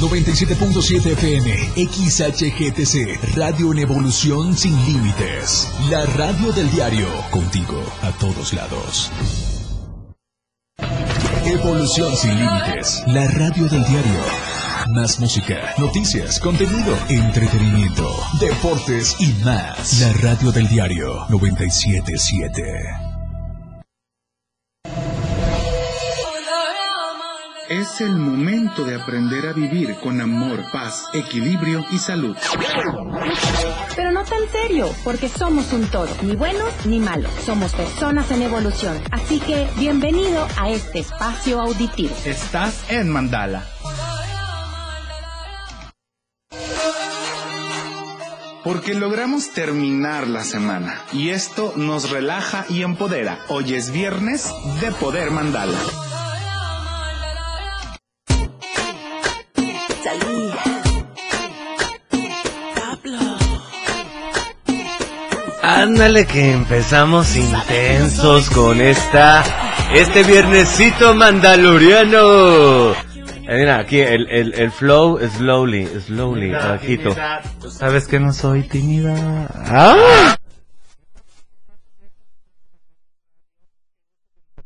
97.7 FM, XHGTC, Radio en Evolución Sin Límites. La radio del diario, contigo a todos lados. Evolución Sin Límites, la radio del diario. Más música, noticias, contenido, entretenimiento, deportes y más. La radio del diario 977. Es el momento de aprender a vivir con amor, paz, equilibrio y salud. Pero no tan serio, porque somos un todo, ni buenos ni malos. Somos personas en evolución. Así que bienvenido a este espacio auditivo. Estás en Mandala. Porque logramos terminar la semana y esto nos relaja y empodera. Hoy es viernes de Poder Mandala. Ándale que empezamos intensos con esta este viernesito mandaloriano. Eh, mira, aquí el, el, el flow slowly, slowly, bajito. ¿Sabes que no soy tímida? ¡Ah!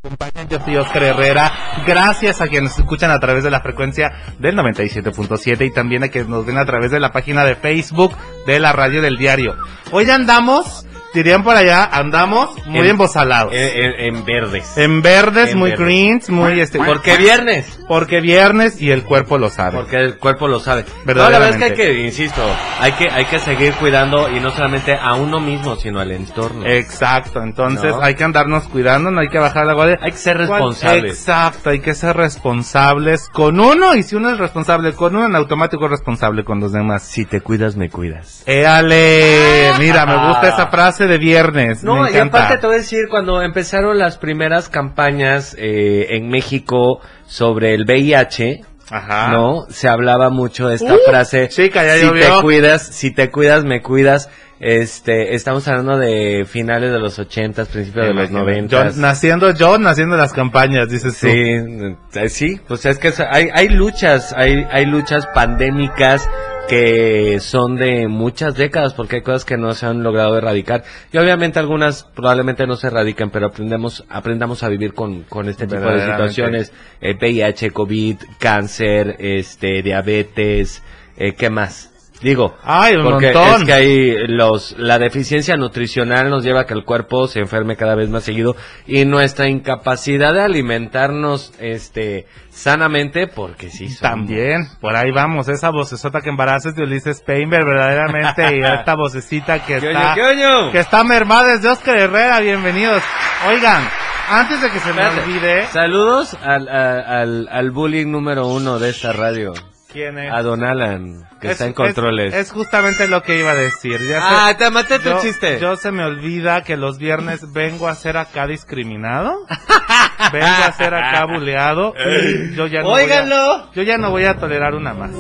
acompañan. Yo soy Oscar Herrera. Gracias a quienes nos escuchan a través de la frecuencia del 97.7 y también a quienes nos ven a través de la página de Facebook de la radio del diario. Hoy andamos, dirían por allá, andamos muy En- embosalados. En, en- en verdes. En verdes, muy greens, muy este. ¿Por qué viernes? Porque viernes y el cuerpo lo sabe. Porque el cuerpo lo sabe. No, la verdad es que hay que, insisto, hay que, hay que seguir cuidando y no solamente a uno mismo, sino al entorno. Exacto, entonces No. hay que andarnos cuidando, no hay que bajar la guardia. Hay que ser responsables. Exacto, hay que ser responsables con uno y si uno es responsable con uno, en automático es responsable con los demás. Si te cuidas, me cuidas. Éale, mira, me gusta esa frase de viernes. No, me y aparte te voy a decir, cuando empezaron las primeras campañas eh, en México sobre el VIH, Ajá. ¿no? Se hablaba mucho de esta Uh, frase. chica, ya si llovió. te cuidas, si te cuidas, me cuidas. Este, estamos hablando de finales de los ochentas, principios de los Yo, noventas. naciendo yo, naciendo las campañas, dices tú. Sí, eh, sí, pues es que hay, hay luchas, hay, hay luchas pandémicas que son de muchas décadas porque hay cosas que no se han logrado erradicar. Y obviamente algunas probablemente no se erradican pero aprendemos aprendamos a vivir con, con este tipo de situaciones. Eh, VIH COVID cáncer este diabetes eh, qué más digo Ay, un porque montón. es que ahí los la deficiencia nutricional nos lleva a que el cuerpo se enferme cada vez más seguido y nuestra incapacidad de alimentarnos este sanamente porque sí somos. También, por ahí vamos, esa vocesota que embaraza es de Ulises Painter, verdaderamente, y esta vocecita que ¿Qué está, oño, qué oño? que está mermada desde Oscar Herrera, bienvenidos. Oigan, antes de que se me olvide, Saludos al, al, al bullying número uno de esta radio, ¿quién es? a Don Alan, que Es- está en es- controles. Es, justamente lo que iba a decir. Ya ah, sé- te maté tu yo, chiste. yo se me olvida que los viernes vengo a ser acá discriminado. vengo a ser acá buleado. yo ya no voy a- yo ya no voy a tolerar una más.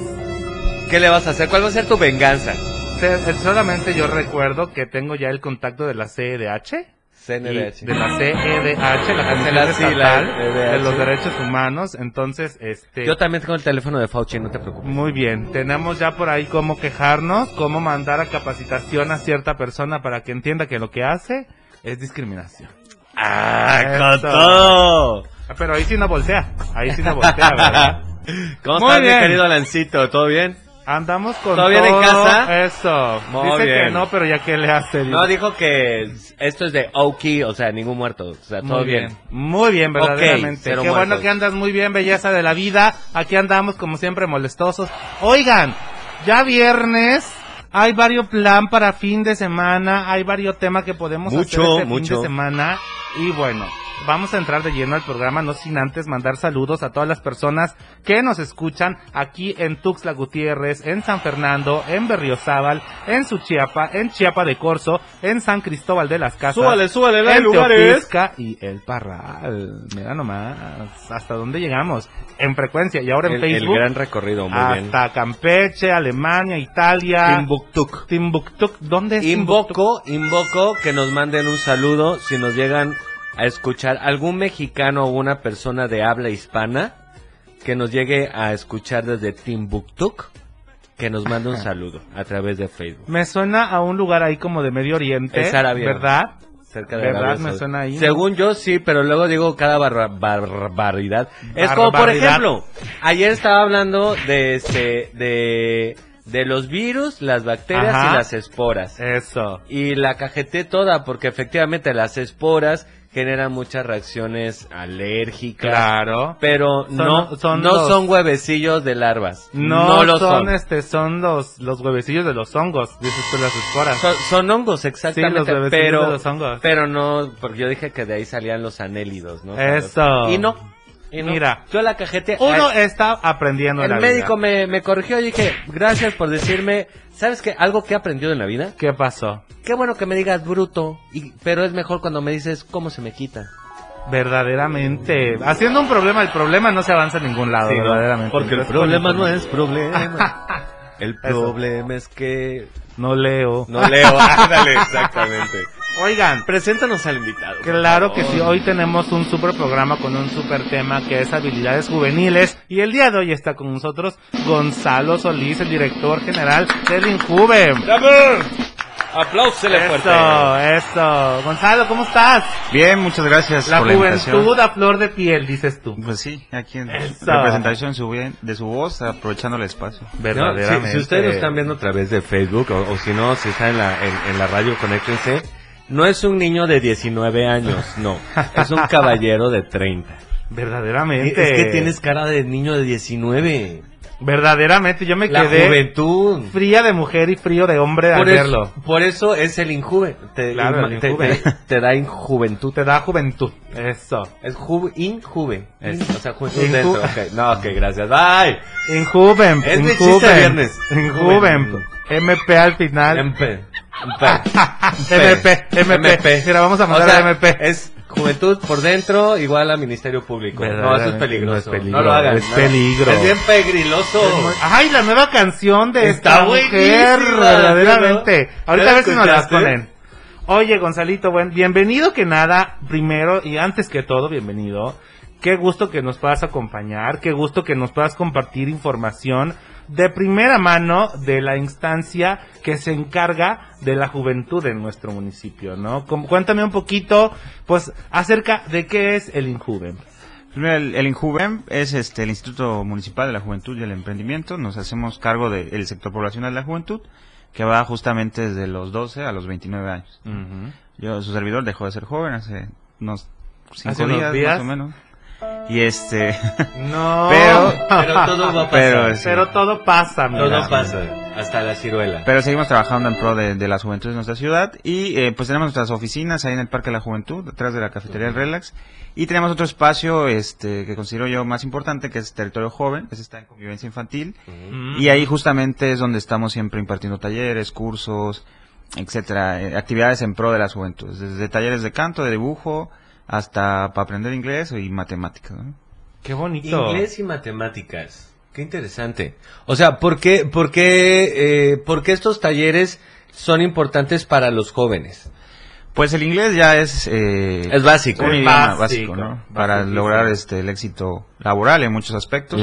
¿Qué le vas a hacer? ¿Cuál va a ser tu venganza? Se- Solamente yo recuerdo que tengo ya el contacto de la CEDH. CNDH. De la CEDH, la Comisión la- sí, la Estatal EDH. de los Derechos Humanos. Entonces, este... Yo también tengo el teléfono de Fauci, no te preocupes. Muy bien, tenemos ya por ahí cómo quejarnos, cómo mandar a capacitación a cierta persona para que entienda que lo que hace es discriminación. ¡Ah, con Eso. todo! Ah, Pero ahí sí no voltea, ahí sí no voltea, ¿verdad? ¿Cómo Muy estás, mi bien. querido Alancito? ¿Todo bien? Andamos con ¿Todo bien en casa? Eso. Muy Dice que bien. no, pero ya que le hace. No, dijo que esto es de Oki, o sea, ningún muerto. O sea, todo Muy bien. bien. Muy bien, verdaderamente. cero Qué bueno que andas muy bien, belleza de la vida. Aquí andamos como siempre molestosos. Oigan, ya viernes. Hay varios plan para fin de semana, hay varios temas que podemos Mucho, hacer este mucho. fin de semana y bueno, vamos a entrar de lleno al programa, no sin antes mandar saludos a todas las personas que nos escuchan aquí en Tuxtla Gutiérrez, en San Fernando, en Berriozábal, en Suchiapa, en Chiapa de Corzo, en San Cristóbal de las Casas, Súbale, súbale, en lugares. Teopisca y el Parral. Mira nomás, hasta dónde llegamos. En frecuencia y ahora en El, el Facebook. gran recorrido, muy bien. hasta Campeche, Alemania, Italia. Timbuktu. Timbuktu. ¿Dónde es? Invoco, invoco que nos manden un saludo si nos llegan a escuchar algún mexicano o una persona de habla hispana que nos llegue a escuchar desde Timbuktu, que nos mande un saludo a través de Facebook. Me suena a un lugar ahí como de Medio Oriente. Es Arabia. ¿Verdad? Cerca de ¿Verdad? Arabia Me suena ahí. Según yo sí, pero luego digo cada barra- barbaridad. Es como por ejemplo, ayer estaba hablando de este de de los virus, las bacterias Ajá. y las esporas. Eso. Y la cajeté toda porque efectivamente las esporas generan muchas reacciones alérgicas. Claro. Pero Son- no son no los- son huevecillos de larvas. No, lo son, son. este, son los, los huevecillos de los hongos, dices tú las esporas. Son, son hongos, exactamente, Sí, los pero, de los hongos. pero no, porque yo dije que de ahí salían los anélidos, ¿no? Eso. Y no, y no. Mira. yo la cajete, Uno ay, está aprendiendo en el la médico vida. me, me corrigió y dije, gracias por decirme, ¿sabes qué? Algo que he aprendido en la vida, ¿Qué pasó? qué bueno que me digas bruto, y, pero es mejor cuando me dices cómo se me quita. Verdaderamente. Haciendo un problema, el problema no se avanza a ningún lado, Sí, verdaderamente. Porque el problema no es problema. El Eso. problema es que No leo. no leo. Ándale, exactamente. Oigan, Preséntanos al invitado. Claro que sí, hoy tenemos un super programa con un super tema que es habilidades juveniles y el día de hoy está con nosotros Gonzalo Solís, el director general del Injuve. Apláusele fuerte. Eso, eso. Gonzalo, ¿cómo estás? Bien, muchas gracias La por la invitación. juventud a flor de piel, dices tú. Pues sí, aquí en Eso. representación de su voz, aprovechando el espacio. No, Verdaderamente. si, si ustedes lo están viendo a través de Facebook o, o si no, si está en la, en, en la radio, conéctense. No es un niño de 19 años, no. Es un caballero de 30. Verdaderamente. Es que tienes cara de niño de 19. Verdaderamente, yo me La quedé juventud. fría de mujer y frío de hombre al Por verlo. por eso es el injuve. Te, Claro, inma- el te- injuve. te- te da injuventud. Te da juventud. Eso. Es ju injuve. Es- o sea, juventud Inju- dentro. Ok, No, ok, gracias. Bye. Injuven. Es Injuven. chiste viernes. Injuven. MP al final. MP. MP, MP. Mira, vamos a mandar O sea, a MP. Es juventud por dentro igual a Ministerio Público. No, eso es peligroso. no es peligro, No lo hagan. es no. peligro. Es bien pegriloso. Ay, la nueva canción de Está esta mujer, verdaderamente. ¿no? Ahorita ¿Ya a ver si nos las ponen. Oye, Gonzalito, buen, bienvenido que nada, primero y antes que todo, bienvenido. Qué gusto que nos puedas acompañar, qué gusto que nos puedas compartir información de primera mano de la instancia que se encarga de la juventud en nuestro municipio, ¿no? Cuéntame un poquito, pues, acerca de qué es el Injuven. Mira, el, el Injuvem es este el Instituto Municipal de la Juventud y el Emprendimiento. Nos hacemos cargo del sector poblacional de la juventud, que va justamente desde los 12 a los 29 años. Yo, su servidor, dejó de ser joven hace unos cinco días. más o menos. Y este, No, pero, Pero todo va a pasar. pero, sí. pero todo pasa, mira. Todo pasa. Hasta la ciruela. Pero seguimos trabajando en pro de, de las juventudes de nuestra ciudad y eh, pues tenemos nuestras oficinas ahí en el Parque de la Juventud, detrás de la cafetería del Relax. Y tenemos otro espacio este que considero yo más importante, que es Territorio Joven, que está en convivencia infantil. Y ahí justamente es donde estamos siempre impartiendo talleres, cursos, etcétera, eh, actividades en pro de las juventudes, desde talleres de canto, de dibujo, hasta para aprender inglés y matemáticas. ¿no? Qué bonito. Inglés y matemáticas. Qué interesante. O sea, ¿por qué, por qué, eh, por qué estos talleres son importantes para los jóvenes? Pues el inglés ya es eh, Es básico. un idioma básico, básico, ¿no? Para lograr este el éxito laboral en muchos aspectos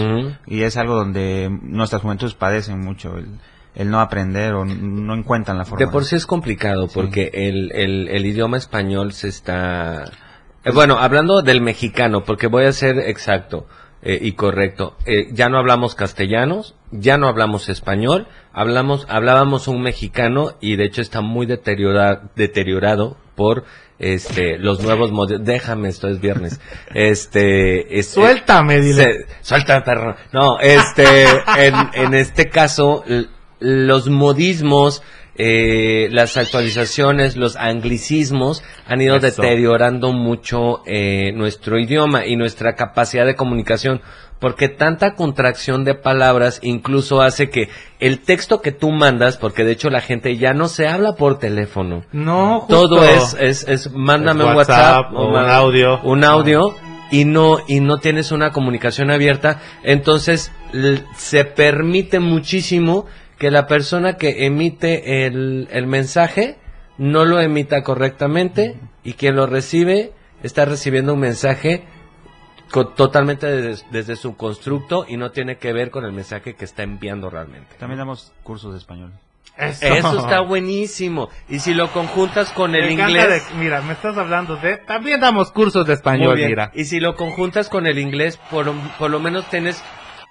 y es algo donde nuestras juventudes padecen mucho el, el no aprender o no encuentran la forma. De por sí es complicado porque el, el, el idioma español se está... eh, bueno, hablando del mexicano, porque voy a ser exacto. eh, y correcto. Eh, ya no hablamos castellanos, ya no hablamos español, hablamos, hablábamos un mexicano y de hecho está muy deteriora- deteriorado por este los nuevos modelos. Déjame, esto es viernes. Este, es- Suéltame, dile. suéltame, perro. No, este, en, en este caso, los modismos, eh, las actualizaciones, los anglicismos han ido Eso. deteriorando mucho eh, nuestro idioma y nuestra capacidad de comunicación. Porque tanta contracción de palabras incluso hace que el texto que tú mandas, porque de hecho la gente ya no se habla por teléfono. No, justo. Todo es, es, es mándame Es un WhatsApp o un audio. Un audio y no, y no tienes una comunicación abierta. Entonces, se permite muchísimo que la persona que emite el, el mensaje no lo emita correctamente y quien lo recibe está recibiendo un mensaje co- totalmente des- desde su constructo y no tiene que ver con el mensaje que está enviando realmente. También damos cursos de español. Eso, Eso está buenísimo. Y si lo conjuntas con el Me inglés... de- mira, me estás hablando de... También damos cursos de español, mira. Y si lo conjuntas con el inglés, por, por lo menos tienes,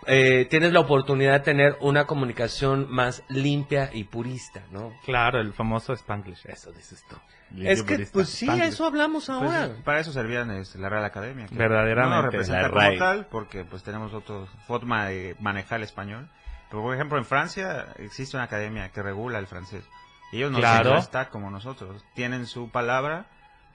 eh, tienes la oportunidad de tener una comunicación más limpia y purista, ¿no? Claro, el famoso Spanglish, eso dices tú. Es que, pues sí, a eso hablamos Pues, ahora. para eso servían la Real Academia. que Verdaderamente. No nos representa La como RAI. tal, porque pues tenemos otra forma de manejar el español. Pero, por ejemplo, en Francia existe una academia que regula el francés. Y ellos no Claro. hashtag como nosotros. Tienen su palabra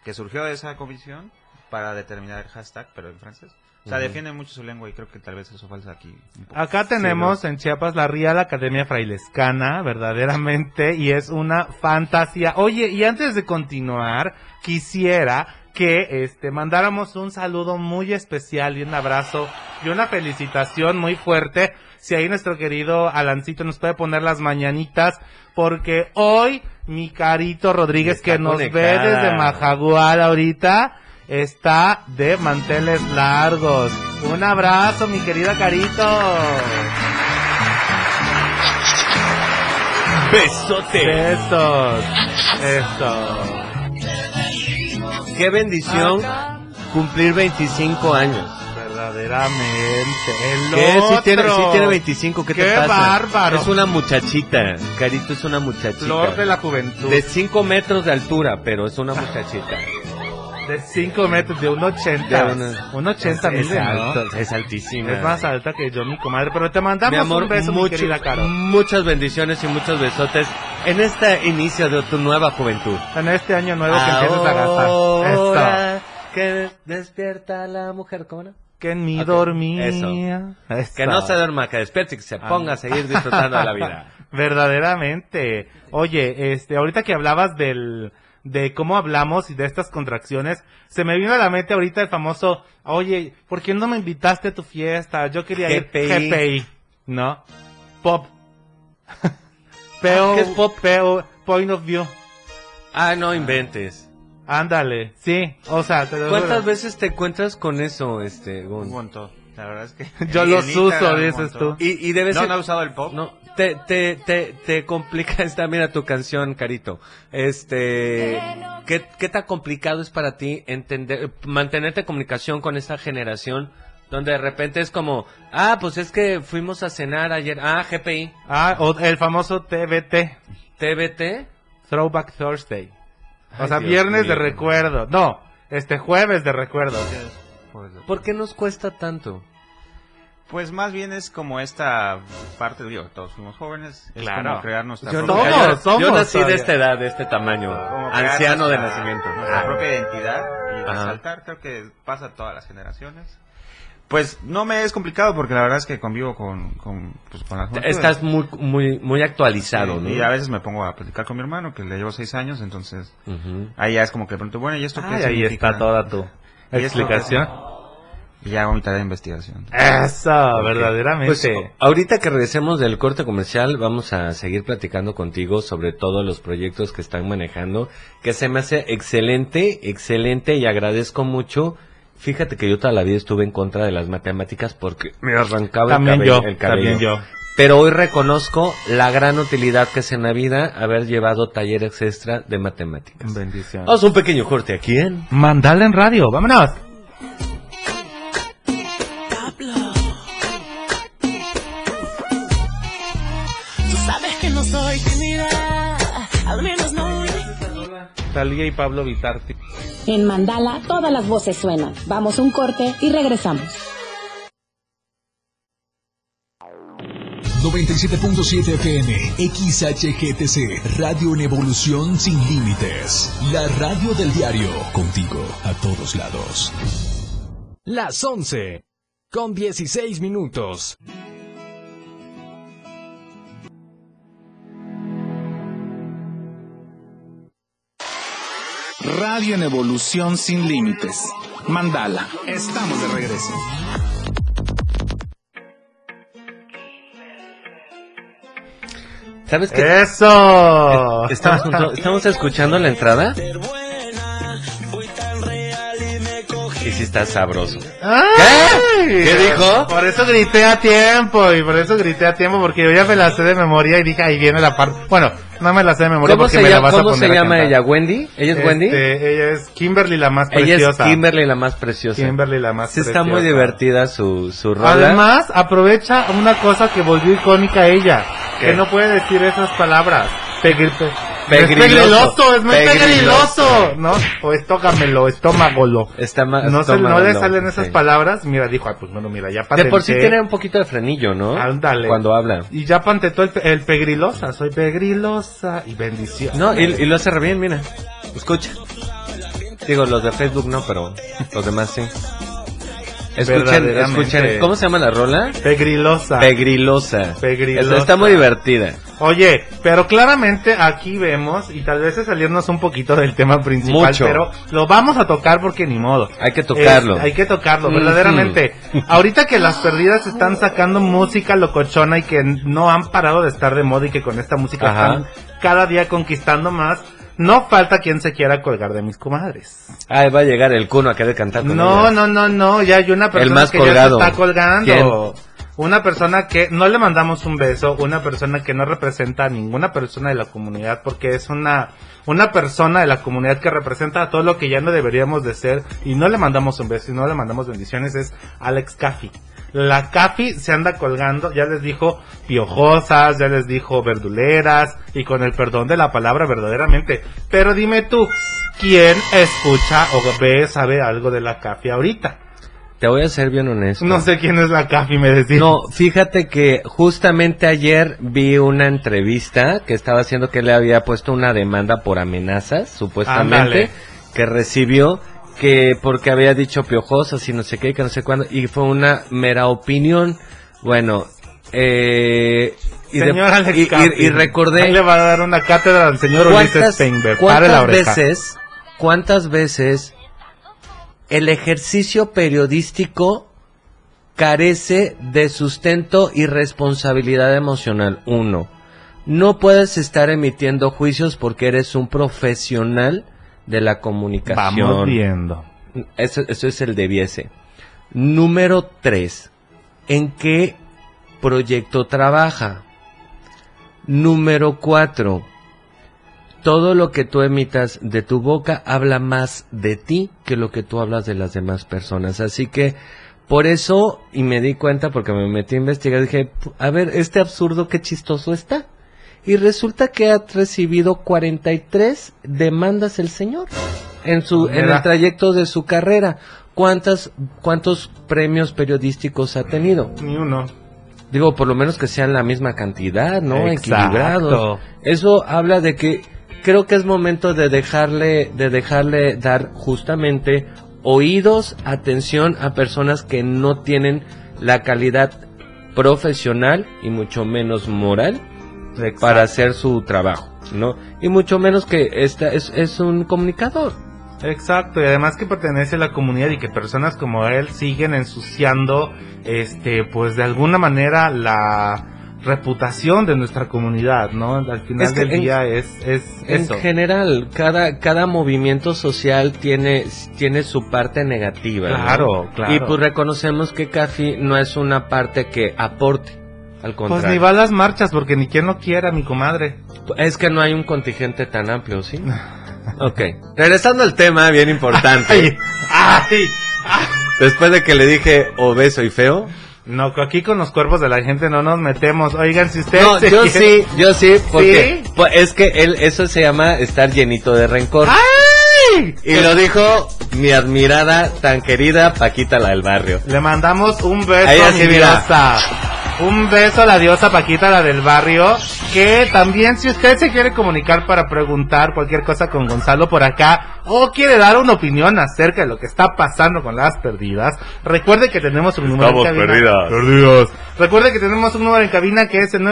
que surgió de esa comisión para determinar el hashtag, pero en francés. O sea, Ujú. defienden mucho su lengua y creo que tal vez eso falta aquí. un poco. Acá tenemos en Chiapas la Real Academia Frailescana, verdaderamente, y es una fantasía. Oye, y antes de continuar, quisiera que este mandáramos un saludo muy especial y un abrazo y una felicitación muy fuerte. Si ahí nuestro querido Alancito nos puede poner las mañanitas, porque hoy mi carito Rodríguez que nos ve desde Majagual ahorita está de manteles largos. Un abrazo, mi querida Carito. ¡Besote! Besos. Eso. ¡Qué bendición cumplir 25 años! Verdaderamente. El ¿Qué? Sí tiene, sí tiene 25, ¿qué, ¡Qué te pasa? bárbaro! Es una muchachita, Carito es una muchachita. Flor de la juventud. De 5 metros de altura, pero es una muchachita. De 5 metros, de un 80. De una- Un 80 es, ¿no? alto, es altísima. Es más alta que yo, mi comadre. Pero te mandamos Mi amor, un beso, mi mucho- querida Caro. muchas bendiciones y muchos besotes en este inicio de tu nueva juventud. En este año nuevo que empieces a gastar. Esto. Que despierta la mujer, ¿cómo no? Que en mi Ok, dormía. eso. Que Esto. no se duerma, que despierte y que se ponga a seguir disfrutando de la vida. Verdaderamente. Oye, este, ahorita que hablabas del, de cómo hablamos y de estas contracciones, se me vino a la mente ahorita el famoso, oye, ¿por qué no me invitaste a tu fiesta? Yo quería ir GPI. GPI, ¿no? Pop. Peo, ¿Qué es pop? Peo, point of view. Ah, no inventes. Ándale, sí, o sea, te lo ¿Cuántas veces te encuentras con eso, este, Un montón. La verdad es que... Yo los uso, dices tú. Y, y debe No, ser... no usado el pop. No, te, te, te, te complica esta, mira tu canción, Carito. Este, ¿qué, qué tan complicado es para ti entender, mantenerte en comunicación con esta generación donde de repente es como, ah, pues es que fuimos a cenar ayer, ah, GPI, Ah, o el famoso TBT, TBT, Throwback Thursday. O sea, Dios viernes de recuerdo. No, este jueves de recuerdo. ¿por qué nos cuesta tanto? Pues más bien es como esta parte, digo, todos fuimos jóvenes, es Claro. como crear nuestra Yo, propia, Somos, yo- somos yo nací de esta edad, de este tamaño, anciano de nuestra- nacimiento. Nuestra propia identidad y Ajá. resaltar, creo que pasa a todas las generaciones. Pues no me es complicado porque la verdad es que convivo con, con, pues, con las. Estás muy, muy, muy actualizado, Sí, ¿no? Y a veces me pongo a platicar con mi hermano, que le llevo seis años, entonces Ujú. ahí ya es como que de pronto, bueno, ¿y esto qué Ay, ahí significa? está toda tu ¿Y esto qué explicación. Y ya hago mi tarea de investigación. Eso, verdaderamente. Pues ahorita que regresemos del corte comercial, vamos a seguir platicando contigo sobre todos los proyectos que están manejando, que se me hace excelente, excelente y agradezco mucho. Fíjate que yo toda la vida estuve en contra de las matemáticas porque me arrancaba también el cabello. yo, el cabello. también yo. Pero hoy reconozco la gran utilidad que es en la vida haber llevado talleres extra de matemáticas. Bendición. Vamos a un pequeño corte aquí en... Mandala en radio, vámonos. Talía y Pablo Vitarti. En Mandala todas las voces suenan. Vamos a un corte y regresamos. 97.7 FM, XHGTC, Radio en Evolución Sin Límites. La radio del diario, contigo a todos lados. Las 11 con 16 minutos. Radio en Evolución Sin Límites. Mandala. Estamos de regreso. ¿Sabes qué? ¡Eso! Estamos, junto- estamos escuchando la entrada. Y sí está sabroso. ¿Qué? ¿Qué dijo? Por eso grité a tiempo, y por eso grité a tiempo, porque yo ya me la sé de memoria y dije, ahí viene la parte. Bueno, no me la sé de memoria ¿Cómo porque se me la llama, vas a cómo poner se a llama cantar. ella? ¿Wendy? ¿Ella es Wendy? Este, ella es Kimberly la más Ella es preciosa. Kimberly la más preciosa. Kimberly la más Sí está muy preciosa. divertida su, su rola. Además, aprovecha una cosa que volvió icónica a ella, ¿Qué? que no puede decir esas palabras. Pegri- pe- Pegriloso. Es pegriloso, es muy Pegriloso. ¿no? O estógamelo, estómagolo. Está más, No, se, no le salen esas sí. palabras. Mira, dijo, ah, pues bueno, mira, ya De por sí patenté. tiene un poquito de frenillo, ¿no? Ándale. Cuando habla. Y ya patenté el, pe- el pegrilosa, soy pegrilosa y bendición. No, y, y lo hace re bien, mira. Escucha. Digo, los de Facebook no, pero los demás sí. Escuchen, escuchen. ¿Cómo se llama la rola? Pegrilosa. Pegrilosa. Pegrilosa. Está muy divertida. Oye, pero claramente aquí vemos, y tal vez es salirnos un poquito del tema principal, Mucho. pero lo vamos a tocar porque ni modo. Hay que tocarlo. Es- hay que tocarlo, verdaderamente. Ahorita que las perdidas están sacando música locochona y que no han parado de estar de moda y que con esta música Ajá. están cada día conquistando más, no falta quien se quiera colgar de mis comadres. Ahí va a llegar el cuno a querer cantar con No, ellas. no, no, no, ya hay una persona más que colgado. ya se está colgando. ¿Quién? Una persona que no le mandamos un beso, una persona que no representa a ninguna persona de la comunidad porque es una una persona de la comunidad que representa a todo lo que ya no deberíamos de ser y no le mandamos un beso y no le mandamos bendiciones es Alex Caffi. La Caffi se anda colgando, ya les dijo piojosas, ya les dijo verduleras y con el perdón de la palabra verdaderamente. Pero dime tú, ¿quién escucha o ve, sabe algo de la Caffi ahorita? Te voy a ser bien honesto. No sé quién es la Caffi, me decís. No, fíjate que justamente ayer vi una entrevista que estaba haciendo que le había puesto una demanda por amenazas, supuestamente, que recibió que porque había dicho piojosas y no sé qué, que no sé cuándo, y fue una mera opinión. Bueno, eh, y, de- Señor Alex y- y- y recordé ahí le va a dar una cátedra al señor Ulises ¿Cuántas, Steinberg. Pare la cuántas veces, cuántas veces el ejercicio periodístico carece de sustento y responsabilidad emocional? Uno, no puedes estar emitiendo juicios porque eres un profesional de la comunicación. Vamos viendo. Eso, eso es el debiese. Número tres, ¿en qué proyecto trabaja? Número cuatro, todo lo que tú emitas de tu boca habla más de ti que lo que tú hablas de las demás personas. Así que por eso, y me di cuenta porque me metí a investigar, dije, a ver, este absurdo qué chistoso está. Y resulta que ha recibido 43 demandas el señor en su en el trayecto de su carrera. ¿Cuántas cuántos premios periodísticos ha tenido? Ni uno. Digo, por lo menos que sean la misma cantidad, ¿no? Exacto. Equilibrados. Eso habla de que creo que es momento de dejarle, de dejarle dar justamente oídos, atención a personas que no tienen la calidad profesional y mucho menos moral para hacer su trabajo, ¿no? Y mucho menos que esta es, es un comunicador. Exacto, y además que pertenece a la comunidad y que personas como él siguen ensuciando, este, pues de alguna manera la reputación de nuestra comunidad, ¿no? Al final Es que del en- día es, es En eso. general, cada, cada movimiento social tiene, tiene su parte negativa. ¿no? Claro, claro. Y pues reconocemos que Café no es una parte que aporte. Al Pues contrario. ni va a las marchas porque ni quien lo quiera, mi comadre. Es que no hay un contingente tan amplio, ¿sí? ok. Regresando al tema, bien importante. Ay, ay, Después de que le dije obeso y feo, No, aquí con los cuerpos de la gente no nos metemos. Oigan, si ustedes... No, yo quieren- sí, yo sí, porque ¿Sí? pues, es que él, eso se llama estar llenito de rencor. ¡Ay! Y lo dijo mi admirada, tan querida Paquita la del barrio. Le mandamos un beso Ahí mi. Un beso a la diosa Paquita, la del barrio. Que también, si usted se quiere comunicar para preguntar cualquier cosa con Gonzalo por acá, o quiere dar una opinión acerca de lo que está pasando con las perdidas, recuerde que tenemos un número en cabina. Perdidas. Recuerde que tenemos un número en cabina que es el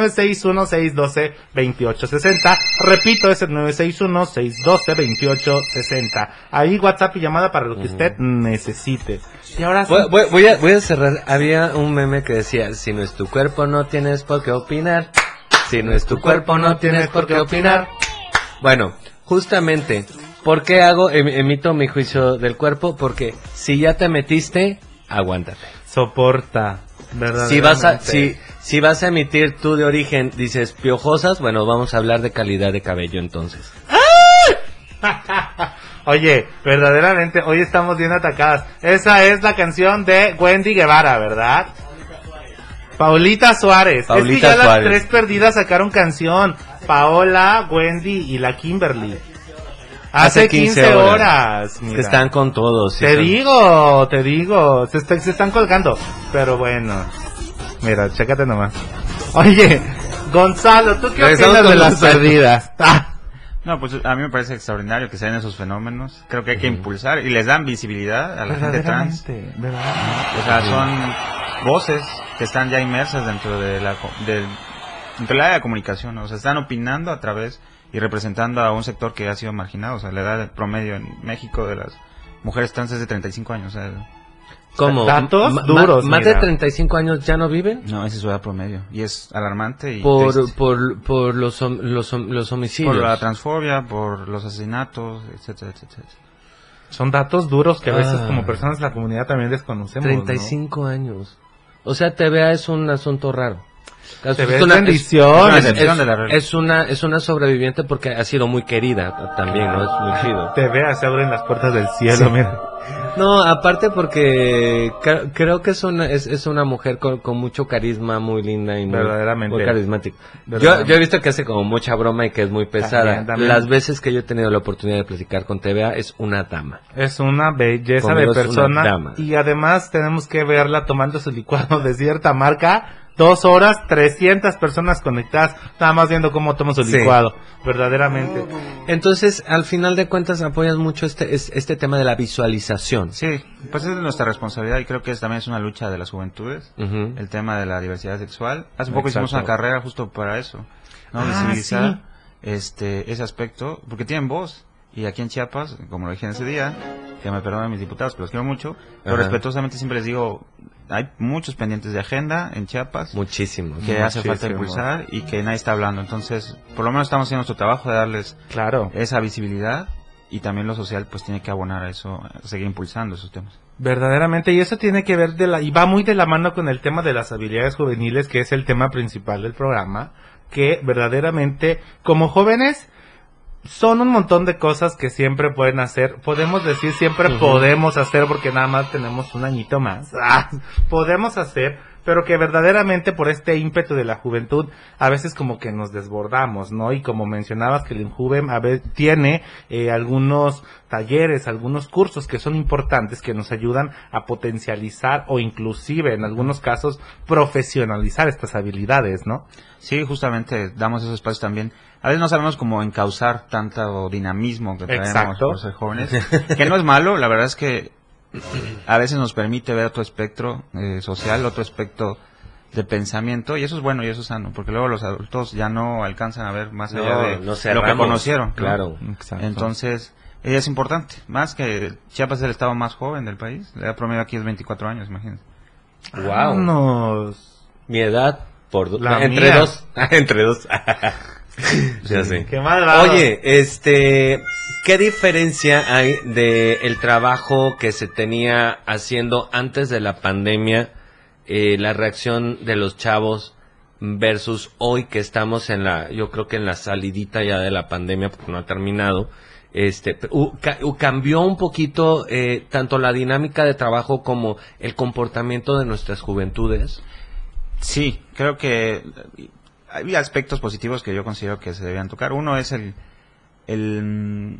961-612-2860. Repito, es el 961-612-2860. Ahí WhatsApp y llamada para lo que usted necesite. Y ahora sí. Voy, voy- voy a, voy a cerrar. Había un meme que decía, si no es tu cuerpo no tienes por qué opinar. Si no es tu cuerpo no tienes por qué opinar. Bueno, justamente, ¿por qué hago, em- emito mi juicio del cuerpo? Porque si ya te metiste, aguántate. soporta, ¿verdad? Si vas a, si, si vas a emitir tú de origen, dices piojosas, bueno, vamos a hablar de calidad de cabello entonces. Oye, verdaderamente, hoy estamos bien atacadas. Esa es la canción de Wendy Guevara, ¿verdad? Paulita Suárez. es que Paulita ya las Suárez. tres perdidas sacaron canción. Paola, Wendy y la Kimberly. Hace, 15, horas. mira. Están con todos. sí Te son- digo, te digo, se, está- se están colgando. Pero bueno, mira, chécate nomás. Oye, Gonzalo, ¿tú qué Regresamos opinas de las Gonzalo. perdidas? Ah, No, pues a mí me parece extraordinario que se den esos fenómenos. Creo que hay que impulsar y les dan visibilidad a la gente trans. verdaderamente. O sea, son voces que están ya inmersas dentro de la del dentro del área de comunicación, ¿no? o sea, están opinando a través y representando a un sector que ha sido marginado, o sea, la edad promedio en México de las mujeres trans es de 35 años, o sea, ¿Cómo? Datos duros, ¿Más mira. de 35 años ya no viven? no, esa es su edad promedio y es alarmante y Por, por, por los, hom- los, hom- los homicidios. por la transfobia, por los asesinatos, etcétera, etcétera. Son datos duros que a veces Ah. como personas de la comunidad también desconocemos. ¿no? 35 años. O sea, TVA es un asunto raro. Es una- bendición. Es, Es una es- es sobreviviente porque ha sido muy querida también, ¿no? Es muy chido. Te veas, se abren las puertas del cielo, mira. No, aparte porque cre- creo que es una, es, es una mujer con, con mucho carisma, muy linda y muy, Verdaderamente. muy carismática. Yo, yo he visto que hace como mucha broma y que es muy pesada. También, también. Las veces que yo he tenido la oportunidad de platicar con TVA es una dama. Es una belleza Conmigo de persona. Y además tenemos que verla tomando su licuado de cierta marca. Dos horas, 300 personas conectadas, nada más viendo cómo toma su Sí. licuado. Verdaderamente. Entonces, al final de cuentas, apoyas mucho este, es- este tema de la visualización. Sí, pues es nuestra responsabilidad y creo que es, también es una lucha de las juventudes. El tema de la diversidad sexual. Hace poco Exacto. hicimos una carrera justo para eso, ¿no? Ah, Visibilizar sí. este ese aspecto, porque tienen voz. Y aquí en Chiapas, como lo dije en ese día, que me perdonen mis diputados, que los quiero mucho, pero Ajá. respetuosamente siempre les digo, hay muchos pendientes de agenda en Chiapas Muchísimo. que hace falta impulsar y que nadie está hablando. Entonces, por lo menos estamos haciendo nuestro trabajo de darles Claro. esa visibilidad y también lo social pues tiene que abonar a eso, a seguir impulsando esos temas. Verdaderamente, y eso tiene que ver de la, y va muy de la mano con el tema de las habilidades juveniles, que es el tema principal del programa, que verdaderamente, como jóvenes, son un montón de cosas que siempre pueden hacer. Podemos decir siempre podemos hacer porque nada más tenemos un añito más. Ah, podemos hacer, pero que verdaderamente por este ímpetu de la juventud a veces como que nos desbordamos, ¿no? Y como mencionabas que el Injuven a veces tiene eh, algunos talleres, algunos cursos que son importantes que nos ayudan a potencializar o inclusive en algunos casos profesionalizar estas habilidades, ¿no? Sí, justamente damos esos espacios también. A veces no sabemos cómo encauzar tanto dinamismo que traemos Exacto. por ser jóvenes, que no es malo, la verdad es que a veces nos permite ver otro espectro eh, social, otro espectro de pensamiento y eso es bueno y eso es sano, porque luego los adultos ya no alcanzan a ver más allá No, de no lo que conocieron. ¿no? claro. Entonces, eh, es importante, más que Chiapas es el estado más joven del país, la edad promedio aquí es 24 años, imagínense. Wow. Vámonos. Mi edad por do- La entre mía. dos, entre dos. ya sé. Qué malvado. Oye, este, ¿qué diferencia hay de el trabajo que se tenía haciendo antes de la pandemia, eh, la reacción de los chavos versus hoy que estamos en la, yo creo que en la salidita ya de la pandemia porque no ha terminado, este, p- u- ca- u- cambió un poquito eh, tanto la dinámica de trabajo como el comportamiento de nuestras juventudes. Sí, creo que hay aspectos positivos que yo considero que se debían tocar. Uno es el, el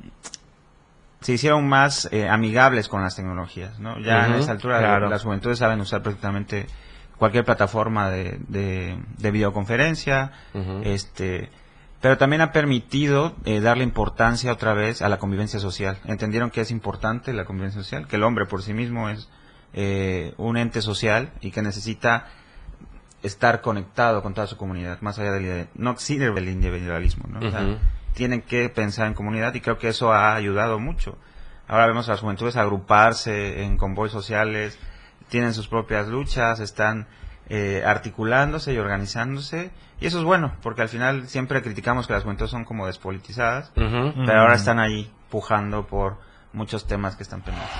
se hicieron más eh, amigables con las tecnologías, ¿no? Ya en Ujú, esa altura claro. las juventudes saben usar perfectamente cualquier plataforma de, de, de videoconferencia, este, pero también ha permitido eh, darle importancia otra vez a la convivencia social. Entendieron que es importante la convivencia social, que el hombre por sí mismo es eh, un ente social y que necesita estar conectado con toda su comunidad, más allá del no sirve el individualismo, ¿no? O sea, Ujú. tienen que pensar en comunidad y creo que eso ha ayudado mucho. Ahora vemos a las juventudes agruparse en convoys sociales, tienen sus propias luchas, están eh, articulándose y organizándose y eso es bueno, porque al final siempre criticamos que las juventudes son como despolitizadas, pero ahora están ahí pujando por muchos temas que están pendientes.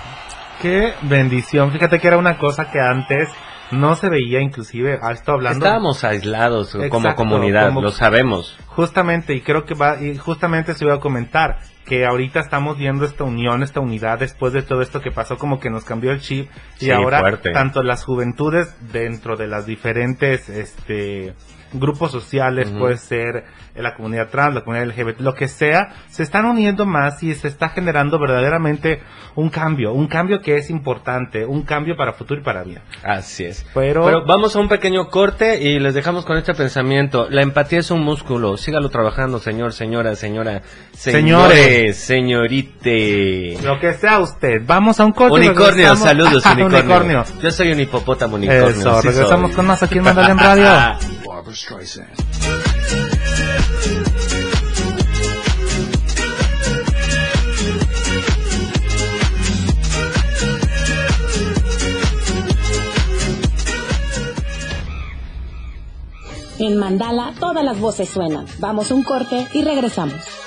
Qué bendición. Fíjate que era una cosa que antes no se veía, inclusive, ah, estoy hablando. Estábamos aislados como comunidad, como- lo sabemos. Justamente, y creo que va, y justamente se iba a comentar, que ahorita estamos viendo esta unión, esta unidad después de todo esto que pasó, como que nos cambió el chip, y Sí, ahora fuerte. tanto las juventudes dentro de las diferentes, este, grupos sociales, puede ser eh, la comunidad trans, la comunidad LGBT, lo que sea, se están uniendo más y se está generando verdaderamente un cambio, un cambio que es importante, un cambio para futuro y para bien. Así es. Pero, Pero vamos a un pequeño corte y les dejamos con este pensamiento. La empatía es un músculo. Sígalo trabajando, señor, señora, señora, señores, señorite. lo que sea usted, vamos a un corte. Unicornio, saludos, unicornio. unicornio. Yo soy un hipopótamo unicornio. Eso, sí regresamos soy. con más aquí en Mandala en Radio. En Mandala todas las voces suenan. Vamos un corte y regresamos.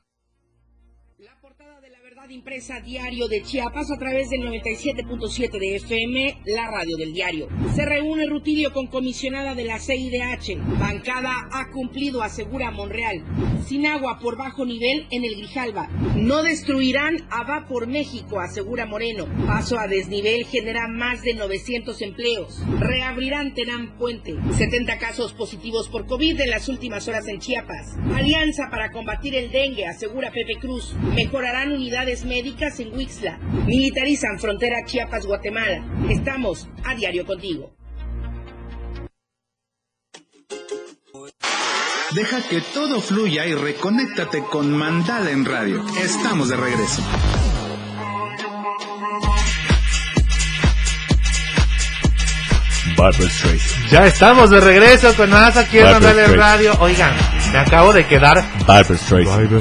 Impresa diario de Chiapas a través del 97.7 de FM, la radio del diario. Se reúne Rutilio con comisionada de la CIDH. Bancada ha cumplido, asegura Monreal. Sin agua por bajo nivel en el Grijalba. No destruirán a Va por México, asegura Moreno. Paso a desnivel genera más de 900 empleos. Reabrirán Tenán Puente. 70 casos positivos por COVID en las últimas horas en Chiapas. Alianza para combatir el dengue, asegura Pepe Cruz. Mejorarán unidades médicas en Huixla. Militarizan frontera Chiapas-Guatemala. Estamos a diario contigo. Deja que todo fluya y reconéctate con Mandala en Radio. Estamos de regreso. Ya estamos de regreso con más aquí en Streisand. Radio. Oigan, me acabo de quedar.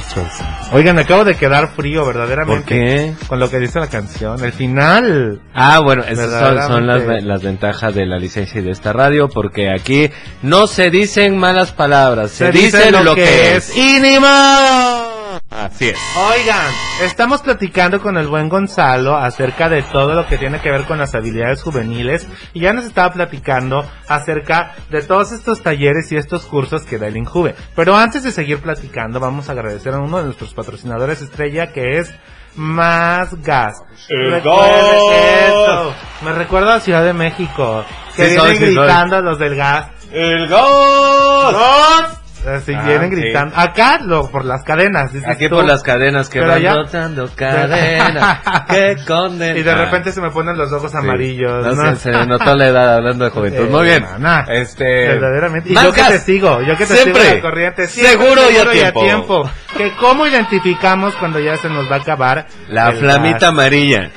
Streisand. Oigan, me acabo de quedar frío, verdaderamente. ¿Por qué? Con lo que dice la canción. El final. Ah, bueno, esas son, son las, las ventajas de la licencia y de esta radio, porque aquí no se dicen malas palabras, se, dicen lo, que, es. Modo. Así es. Oigan, estamos platicando con el buen Gonzalo acerca de todo lo que tiene que ver con las habilidades juveniles y ya nos estaba platicando acerca de todos estos talleres y estos cursos que da el Injuve. Pero antes de seguir platicando, vamos a agradecer a uno de nuestros patrocinadores estrella que es Más Gas. Gas. esto. Me recuerda a Ciudad de México, que Sí, vienen soy, sí, soy. gritando los del gas. ¡El gas! Así Ah, vienen gritando. Acá lo, por las cadenas. dices Aquí tú. por las cadenas que Pero van allá- rotando cadena. que condena. Y de repente se me ponen los ojos amarillos. No, se notó la edad hablando de juventud. Muy bien. Este. Verdaderamente. Y yo que te sigo, yo que te Siempre. sigo en la corriente. siempre Seguro y a seguro tiempo. tiempo. Que cómo identificamos cuando ya se nos va a acabar La flamita gas? amarilla.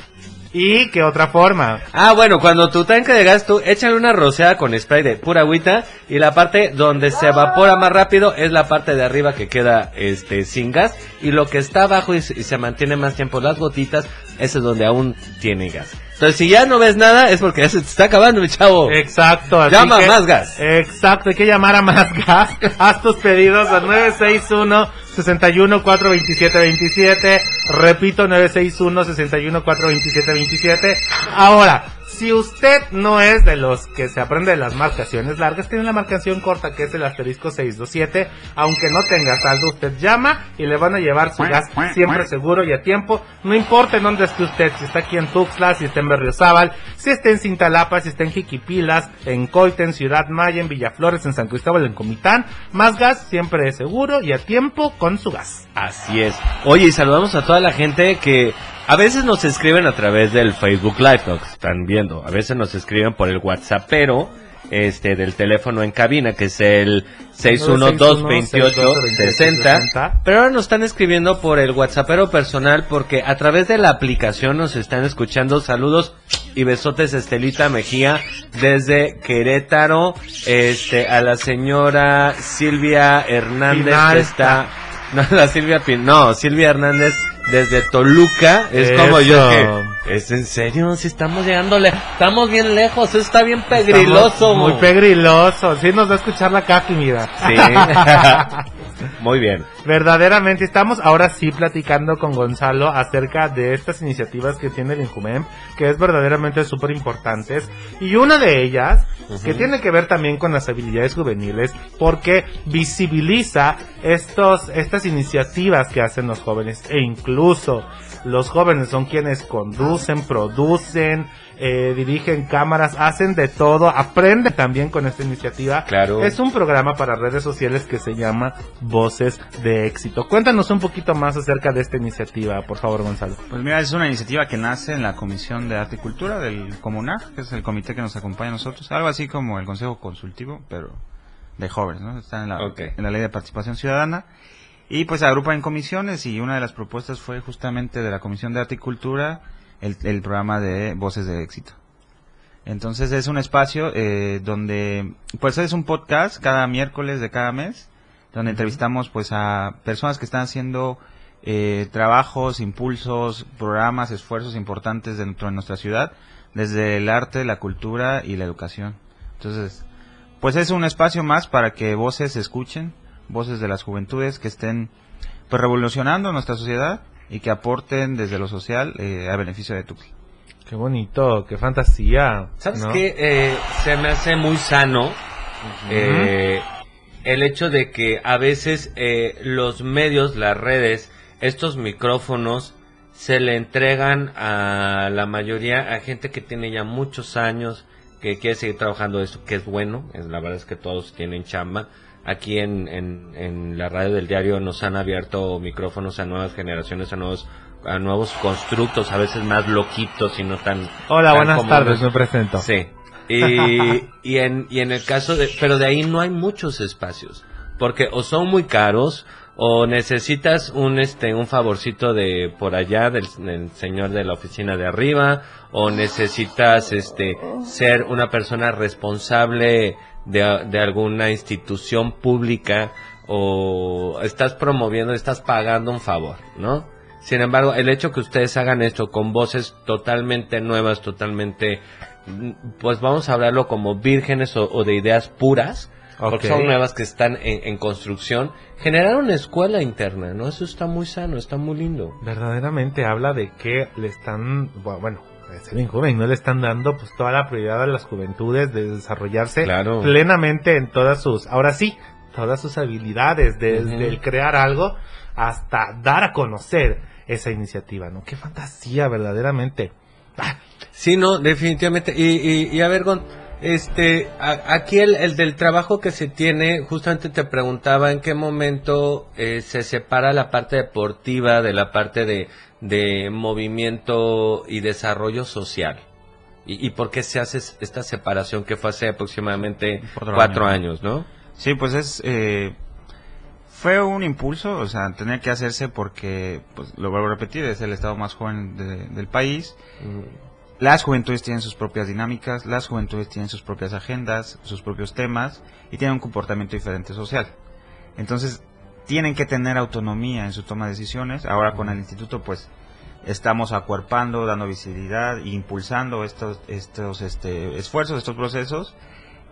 Y qué otra forma. Ah, bueno, cuando tu tanque de gas, tú échale una rociada con spray de pura agüita y la parte donde se evapora más rápido es la parte de arriba que queda este sin gas y lo que está abajo y, se- y se mantiene más tiempo las gotitas, ese es donde aún tiene gas. Entonces, si ya no ves nada, es porque ya se te está acabando, mi chavo. Exacto. así Llama que- más gas. Exacto, hay que llamar a más gas. Haz tus pedidos al 961 61 427 27. Repito, 961 61 427 27. Ahora, si usted no es de los que se aprende de las marcaciones largas, tiene una marcación corta que es el asterisco 627. Aunque no tenga saldo, usted llama y le van a llevar su gas siempre seguro y a tiempo. No importa en dónde esté usted, si está aquí en Tuxtla, si está en Berriozábal, si está en Cintalapa, si está en Jiquipilas, en Coite, en Ciudad Maya, en Villaflores, en San Cristóbal, en Comitán. Más gas siempre es seguro y a tiempo con su gas. Así es. Oye, y saludamos a toda la gente que a veces nos escriben a través del Facebook Live, que están viendo. A veces nos escriben por el WhatsApp, pero este del teléfono en cabina, que es el 6122860. Pero ahora nos están escribiendo por el WhatsAppero personal porque a través de la aplicación nos están escuchando. Saludos y besotes Estelita Mejía desde Querétaro, este a la señora Silvia Hernández que está no, la Silvia Pin, no, Silvia Hernández desde Toluca, es como yo que, es en serio, si estamos llegándole, estamos bien lejos, eso está bien pegriloso. Estamos Muy pegriloso. Sí nos va a escuchar la Cafi, mira. Sí. Muy bien. Verdaderamente estamos ahora sí platicando con Gonzalo acerca de estas iniciativas que tiene el Injumem, que es verdaderamente súper importantes. Y una de ellas, que tiene que ver también con las habilidades juveniles, porque visibiliza estos, estas iniciativas que hacen los jóvenes, e incluso los jóvenes son quienes conducen, producen, eh, dirigen cámaras, hacen de todo, aprenden también con esta iniciativa. Claro. Es un programa para redes sociales que se llama Voces de Éxito. Cuéntanos un poquito más acerca de esta iniciativa, por favor, Gonzalo. Pues mira, es una iniciativa que nace en la Comisión de Arte y Cultura del Comunar, que es el comité que nos acompaña a nosotros, algo así como el Consejo Consultivo, pero de jóvenes, ¿no? Está en la, Ok. en la Ley de Participación Ciudadana. Y pues agrupa en comisiones y una de las propuestas fue justamente de la Comisión de Arte y Cultura el, el programa de Voces de Éxito. Entonces es un espacio eh, donde, pues es un podcast cada miércoles de cada mes, donde entrevistamos pues a personas que están haciendo eh, trabajos, impulsos, programas, esfuerzos importantes dentro de nuestra ciudad, desde el arte, la cultura y la educación. Entonces, pues es un espacio más para que voces se escuchen, voces de las juventudes que estén pues revolucionando nuestra sociedad y que aporten desde lo social eh, a beneficio de Tuxtla. Qué bonito, qué fantasía. ¿Sabes ¿no? qué? Eh, se me hace muy sano eh, el hecho de que a veces eh, los medios, las redes, estos micrófonos se le entregan a la mayoría a gente que tiene ya muchos años, que quiere seguir trabajando esto, que es bueno, es, la verdad es que todos tienen chamba. Aquí en, en, en la radio del diario nos han abierto micrófonos a nuevas generaciones, a nuevos a nuevos constructos, a veces más loquitos y no tan... Hola, tan buenas comunes. tardes, me presento. Sí. Y, y, en, y en el caso de... Pero de ahí no hay muchos espacios. Porque o son muy caros o necesitas un este un favorcito de por allá del, señor de la oficina de arriba o necesitas este ser una persona responsable de, de alguna institución pública o estás promoviendo, estás pagando un favor, ¿no? Sin embargo, el hecho que ustedes hagan esto con voces totalmente nuevas, totalmente, mm, pues vamos a hablarlo como vírgenes o de ideas puras, porque Ok. son nuevas que están en, en construcción, generar una escuela interna, ¿no? Eso está muy sano, está muy lindo. Verdaderamente habla de que le están, bu- bueno, es el joven, no le están dando pues toda la prioridad a las juventudes de desarrollarse Claro. plenamente en todas sus, ahora sí, todas sus habilidades, desde el crear algo hasta dar a conocer esa iniciativa, ¿no? Qué fantasía, verdaderamente. Ah, Sí, no, definitivamente. Y, y, y a ver, Gon, Este, a- aquí el, el del trabajo que se tiene, justamente te preguntaba en qué momento eh, se separa la parte deportiva de la parte de, de movimiento y desarrollo social. Y, y por qué se hace es- esta separación que fue hace aproximadamente Cuatro cuatro, años. años, ¿no? Sí, pues es eh, fue un impulso, o sea, tener que hacerse porque, pues lo vuelvo a repetir, es el estado más joven de- del país. Las juventudes tienen sus propias dinámicas, las juventudes tienen sus propias agendas, sus propios temas y tienen un comportamiento diferente social. Entonces, tienen que tener autonomía en su toma de decisiones. Ahora con el instituto, pues, estamos acuerpando, dando visibilidad e impulsando estos, estos este, esfuerzos, estos procesos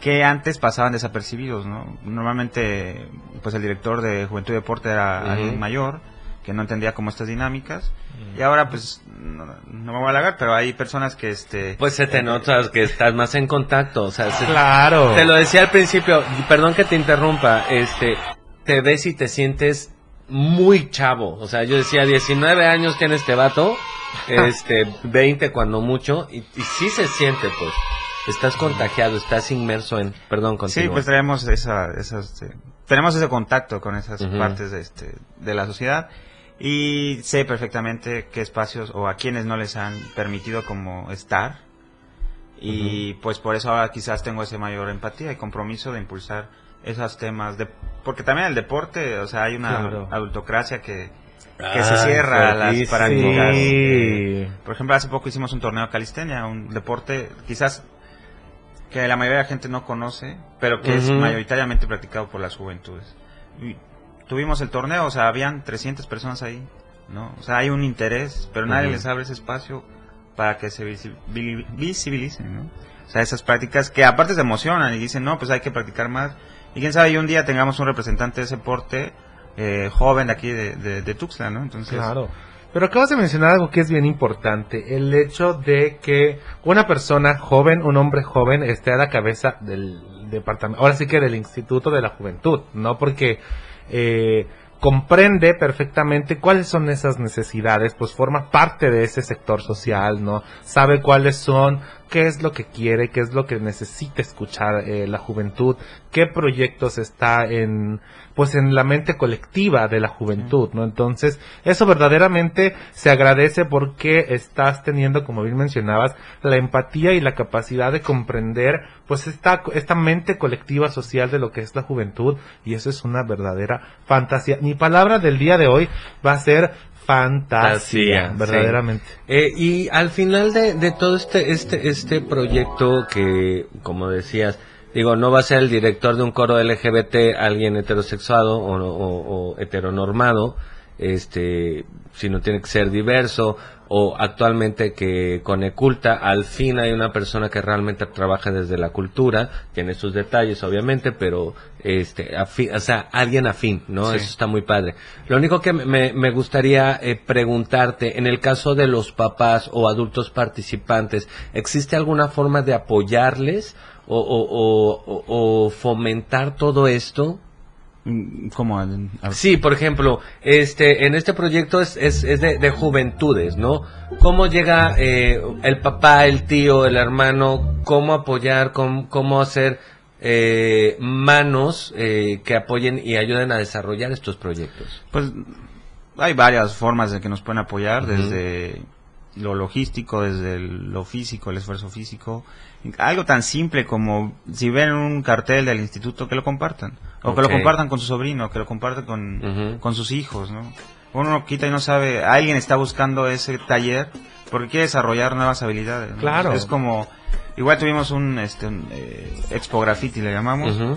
que antes pasaban desapercibidos, ¿no? Normalmente, pues el director de Juventud y Deporte era alguien mayor, que no entendía como estas dinámicas, y ahora, pues, no, no me voy a halagar, pero hay personas que, este... Pues se te nota que estás más en contacto, o sea, se- Claro. Te lo decía al principio, perdón que te interrumpa, este, te ves y te sientes muy chavo, o sea, yo decía 19 años tiene este vato, este, 20 cuando mucho, y, y sí se siente, pues, estás contagiado, estás inmerso en, perdón, Sí, continúa. pues traemos esa, esas, este, tenemos ese contacto con esas partes de, este, de la sociedad y sé perfectamente qué espacios o a quienes no les han permitido como estar y pues por eso ahora quizás tengo ese mayor empatía y compromiso de impulsar esos temas de porque también el deporte o sea hay una Claro. adultocracia que que Ah, se cierra a las prácticas Sí. por ejemplo hace poco hicimos un torneo de calistenia un deporte quizás que la mayoría de la gente no conoce, pero que es mayoritariamente practicado por las juventudes. Y tuvimos el torneo, o sea, habían 300 personas ahí, ¿no? O sea, hay un interés, pero nadie les abre ese espacio para que se visibili- visibilicen, ¿no? O sea, esas prácticas que aparte se emocionan y dicen, no, pues hay que practicar más. Y quién sabe, y un día tengamos un representante de ese deporte eh, joven de aquí de, de, de Tuxtla, ¿no? Entonces, Claro. Pero acabas de mencionar algo que es bien importante, el hecho de que una persona joven, un hombre joven, esté a la cabeza del departamento, ahora sí que del Instituto de la Juventud, ¿no? Porque eh, comprende perfectamente cuáles son esas necesidades, pues forma parte de ese sector social, ¿no? Sabe cuáles son, qué es lo que quiere, qué es lo que necesita escuchar eh, la juventud, qué proyectos está en, pues en la mente colectiva de la juventud, ¿no? Entonces, eso verdaderamente se agradece porque estás teniendo, como bien mencionabas, la empatía y la capacidad de comprender, pues esta, esta mente colectiva social de lo que es la juventud, y eso es una verdadera fantasía. Mi palabra del día de hoy va a ser fantasía, Fantasía, verdaderamente. Eh, y al final de, de todo este, este, este proyecto que, como decías, digo, no va a ser el director de un coro LGBT alguien heterosexuado o, o- o heteronormado, este, sino tiene que ser diverso, o actualmente que con Eculta al fin hay una persona que realmente trabaja desde la cultura, tiene sus detalles obviamente, pero este, afi- o sea, alguien afín, ¿no? Sí. Eso está muy padre. Lo único que me, me gustaría eh, preguntarte, en el caso de los papás o adultos participantes, ¿existe alguna forma de apoyarles o, o- o- o- o fomentar todo esto? Mm, ¿cómo? A- Sí, por ejemplo, este, en este proyecto es, es, es de, de juventudes, ¿no? ¿Cómo llega eh, el papá, el tío, el hermano? ¿Cómo apoyar? ¿Cómo, cómo hacer eh, manos eh, que apoyen y ayuden a desarrollar estos proyectos? Pues hay varias formas de que nos pueden apoyar, desde lo logístico, desde el- lo físico, el esfuerzo físico. Algo tan simple como si ven un cartel del instituto, que lo compartan. O que lo compartan con su sobrino, que lo compartan con, con sus hijos, ¿no? Uno quita y no sabe, alguien está buscando ese taller porque quiere desarrollar nuevas habilidades. ¿no? Claro. Es como, igual tuvimos un, este, un, eh, expo graffiti le llamamos. O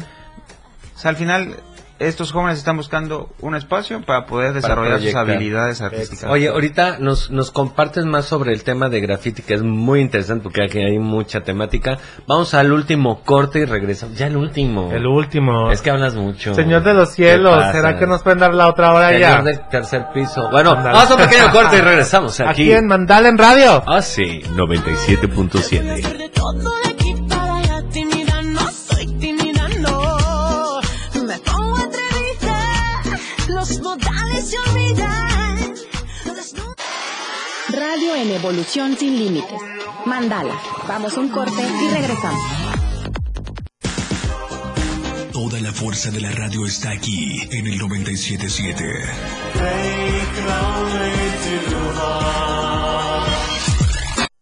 sea, al final, estos jóvenes están buscando un espacio para poder desarrollar sus habilidades artísticas. Oye, ahorita nos, nos compartes más sobre el tema de graffiti, que es muy interesante porque aquí hay mucha temática. Vamos al último corte y regresamos. Ya el último. El último. Es que hablas mucho. Señor de los ¿Qué cielos? ¿será que nos pueden dar la otra hora Señor ya? del tercer piso. Bueno, vamos a un pequeño corte y regresamos aquí. Aquí en Mandala en Radio. Ah, sí, 97.7. en evolución sin límites. Mandala. Vamos a un corte y regresamos. Toda la fuerza de la radio está aquí en el 977.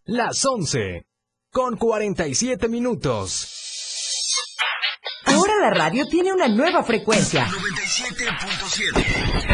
Las 11 con 47 minutos. Ahora la radio tiene una nueva frecuencia. 97.7.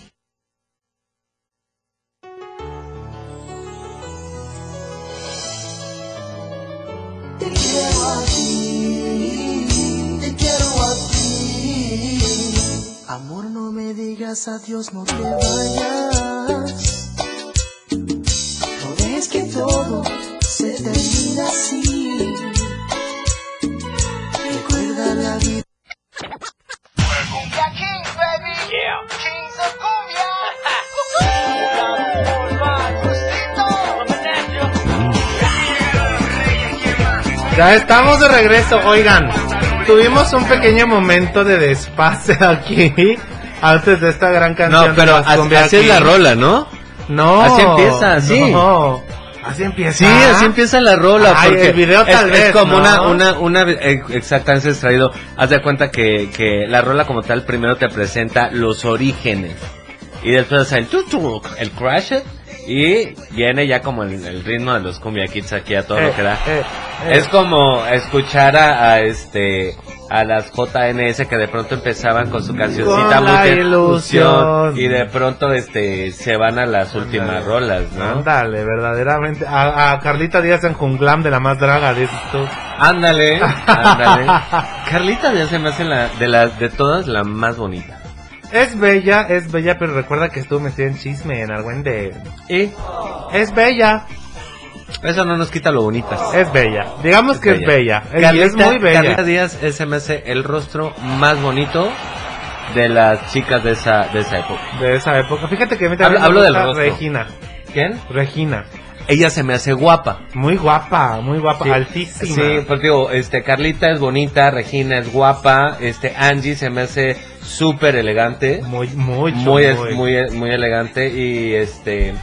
Amor, no me digas adiós, no te vayas. No ves que todo Ya estamos de regreso, oigan. Tuvimos un pequeño momento de desfase aquí antes de esta gran canción. No, pero así, es la rola, ¿no? No. Así empieza, sí. No. Así empieza. Sí, así empieza la rola. Ay, porque el video es, tal es vez, como ¿no? una, una, una, eh, exactamente extraído. Haz de cuenta que, que la rola como tal primero te presenta los orígenes. Y después el tutuk, el crash y viene ya como el, el ritmo de los cumbia kids aquí a todo Eh, lo que da. eh, eh. Es como escuchar a, a este a las JNS que de pronto empezaban con su cancioncita Con la muy de ilusión. y de pronto este se van a las últimas rolas, ¿no? Ándale, verdaderamente. A, a Carlita Díaz en Junglam de la más draga, tú. Ándale, ándale. Carlita ya se me hace la, de las de todas la más bonita. Es bella, es bella, pero recuerda que estuvo metida en chisme, en algo en de... ¿Y? Es bella. Eso no nos quita lo bonitas. Es bella. Digamos que es bella. Carlita, es muy bella. Carlita Díaz es, me hace el rostro más bonito de las chicas de esa, de esa época. De esa época. Fíjate que mí Hablo, me hablo del rostro. Regina. ¿Quién? Regina. Ella se me hace guapa. Muy guapa, muy guapa, Sí. altísima. Sí, pues digo, este, Carlita es bonita, Regina es guapa, este, Angie se me hace súper elegante. Muy, mucho, muy, es- muy. muy, muy elegante y este,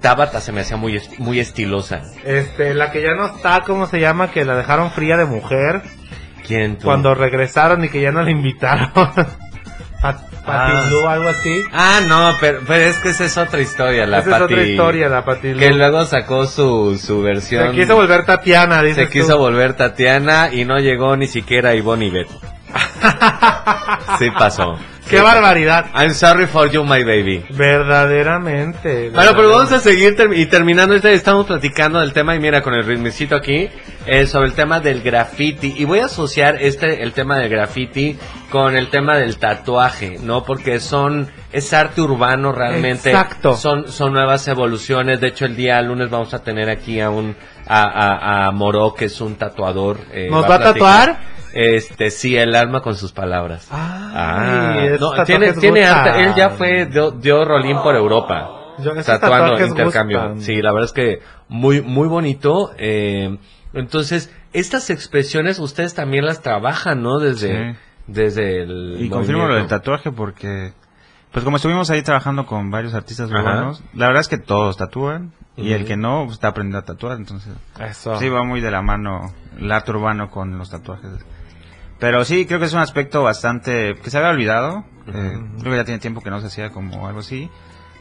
Tabata se me hacía muy, muy estilosa. Este, la que ya no está, ¿cómo se llama? Que la dejaron fría de mujer. ¿Quién tú? Cuando regresaron y que ya no la invitaron. Pat, Patilú, algo así. Ah, no, pero, pero es que esa es otra historia, la Esa es otra historia, la Patilú. Que luego sacó su, su versión. Se quiso volver Tatiana, dices Se quiso tú. volver Tatiana y no llegó ni siquiera Ivonne Ivet. sí pasó. ¡Qué Sí, barbaridad! I'm sorry for you, my baby. Verdaderamente. Bueno, pero vamos a seguir ter- y terminando. ahorita Estamos platicando del tema y mira con el ritmicito aquí eh, sobre el tema del graffiti y voy a asociar este el tema del graffiti con el tema del tatuaje, ¿no? Porque son es arte urbano realmente. Exacto. Son son nuevas evoluciones. De hecho, el día lunes vamos a tener aquí a un a, a, a Moró que es un tatuador. eh, ¿Nos va a platicar. tatuar? Este, sí, el alma con sus palabras. Ah, esos no, tiene, tiene arte. Él ya fue, dio, dio rolín por Europa. Yo- tatuando intercambio. gustan. Sí, la verdad es que muy, muy bonito. eh, entonces, estas expresiones ustedes también las trabajan, ¿no? Desde, Sí. desde el. Y confirmo lo del tatuaje porque, pues como estuvimos ahí trabajando con varios artistas urbanos, la verdad es que todos tatúan y el que no pues, está aprendiendo a tatuar, entonces Eso. sí va muy de la mano el arte urbano con los tatuajes. Pero sí, creo que es un aspecto bastante que se había olvidado. eh, creo que ya tiene tiempo que no se hacía como algo así.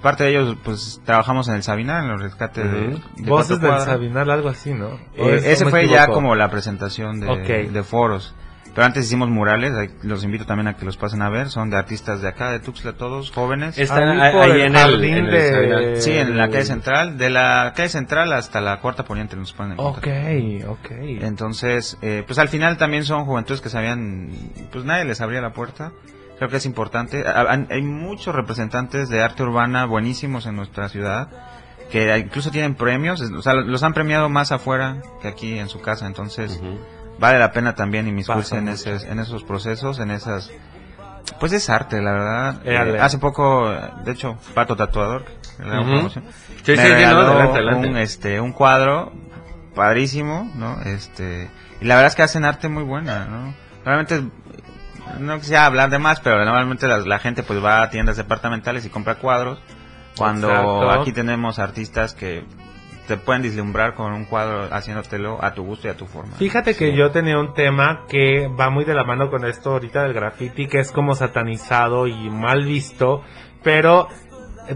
Parte de ellos, pues trabajamos en el Sabinar, en los rescates de, de Voces del. Sabinal, algo así, ¿no? ¿O Eh, es- ese fue ya como la presentación de, foros. Pero antes hicimos murales, los invito también a que los pasen a ver, son de artistas de acá, de Tuxtla, todos jóvenes. Están Ahí ahí, en el, jardín en el de-. Sí, en la calle central, de la calle central hasta la cuarta poniente nos ponen en Ok, ok. Entonces, eh, pues al final también son juventudes que sabían, pues nadie les abría la puerta. Creo que es importante. Hay muchos representantes de arte urbana buenísimos en nuestra ciudad que incluso tienen premios, o sea, los han premiado más afuera que aquí en su casa. Entonces, vale la pena también inmiscuirse en, ese- en esos procesos, en esas... Pues es arte, la verdad. Eh, hace poco, de hecho, Pato Tatuador, Sí, me sí, no, adelante, adelante. Un, este, un cuadro padrísimo, ¿no? Este, y la verdad es que hacen arte muy buena, ¿no? Realmente, no quisiera hablar de más, pero normalmente la, la gente pues va a tiendas departamentales y compra cuadros, cuando Exacto. aquí tenemos artistas que te pueden vislumbrar con un cuadro haciéndotelo a tu gusto y a tu forma. Fíjate que yo tenía un tema que va muy de la mano con esto ahorita del graffiti, que es como satanizado y mal visto, pero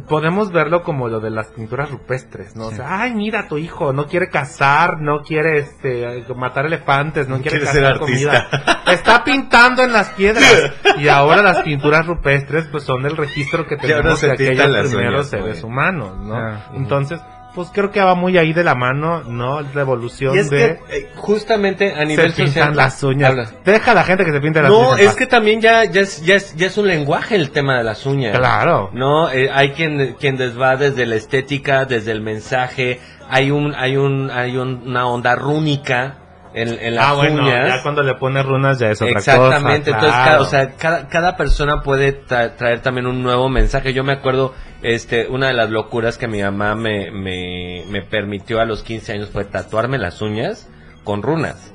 podemos verlo como lo de las pinturas rupestres, ¿no? O sea, ay, mira, tu hijo no quiere cazar, no quiere este matar elefantes, no quiere quiere ser cazar artista. comida. Está pintando en las piedras. Y ahora las pinturas rupestres pues son el registro que tenemos de aquellos primeros uñas, seres humanos, ¿no? Ah, Entonces, pues creo que va muy ahí de la mano, ¿no? La evolución Y es de que eh, justamente a nivel se pintan social las uñas. Habla. Deja a la gente que se pinte las No, uñas. es que también ya, ya, es, ya, es, ya es un lenguaje el tema de las uñas. Claro. No, Eh, hay quien, quien desva desde la estética, desde el mensaje. Hay un, hay un, hay un- una onda rúnica en, en las ah, bueno, uñas. ya cuando le pones runas ya es otra Exactamente, cosa. entonces claro. cada, o sea, cada, cada persona puede tra- traer también un nuevo mensaje. Yo me acuerdo, este, una de las locuras que mi mamá me, me, me permitió a los 15 años fue tatuarme las uñas con runas.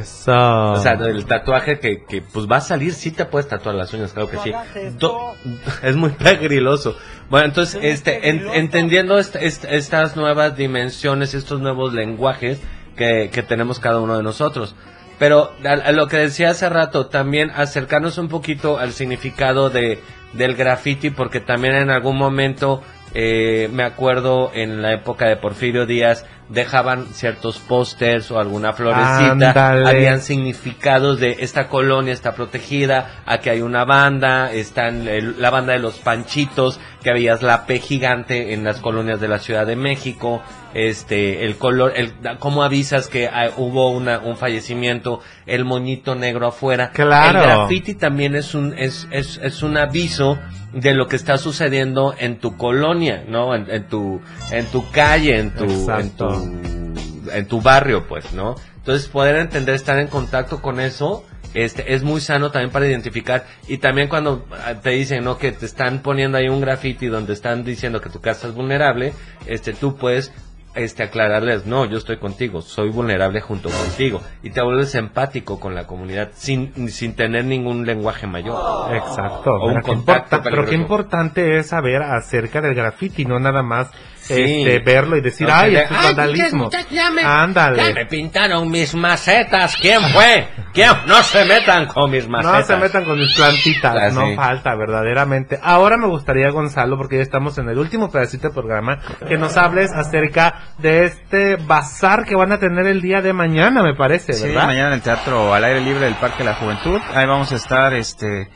Eso. O sea, el tatuaje que, que pues va a salir, sí te puedes tatuar las uñas, claro que sí. Do- es muy pegriloso. Bueno, entonces, este, en- entendiendo est- est- estas nuevas dimensiones, estos nuevos lenguajes que, que tenemos cada uno de nosotros. Pero a, lo que decía hace rato, también acercarnos un poquito al significado de, del graffiti, porque también en algún momento, eh, me acuerdo en la época de Porfirio Díaz, dejaban ciertos pósters o alguna florecita, Ándale. habían significados de esta colonia está protegida, aquí hay una banda, están la banda de los Panchitos, que habías la P gigante en las colonias de la Ciudad de México, este, el color, el, cómo avisas que ah, hubo una, un fallecimiento, el moñito negro afuera. Claro. El graffiti también es un, es, es, es un aviso de lo que está sucediendo en tu colonia, ¿no? En, en tu, en tu calle, en tu, en Exacto. Tu, en tu barrio, pues, ¿no? Entonces poder entender, estar en contacto con eso, este, es muy sano también para identificar. Y también cuando ah, te dicen, ¿no? Que te están poniendo ahí un graffiti donde están diciendo que tu casa es vulnerable, este, tú puedes, este, aclararles, no, yo estoy contigo, soy vulnerable junto contigo. Y te vuelves empático con la comunidad sin, sin tener ningún lenguaje mayor. Exacto. O un Pero contacto pero qué importante es saber acerca del graffiti, no nada más Sí. este, verlo y decir, No, ay, esto es vandalismo. ya- ya me- Ándale. Ya me pintaron mis macetas. ¿Quién fue? ¿Quién? No se metan con mis macetas. No se metan con mis plantitas, Ah, no sí. falta, verdaderamente. Ahora me gustaría, Gonzalo, porque ya estamos en el último pedacito del programa, que nos hables acerca de este bazar que van a tener el día de mañana, me parece, Sí, ¿verdad? mañana en el Teatro al Aire Libre del Parque de la Juventud. Ahí vamos a estar, este,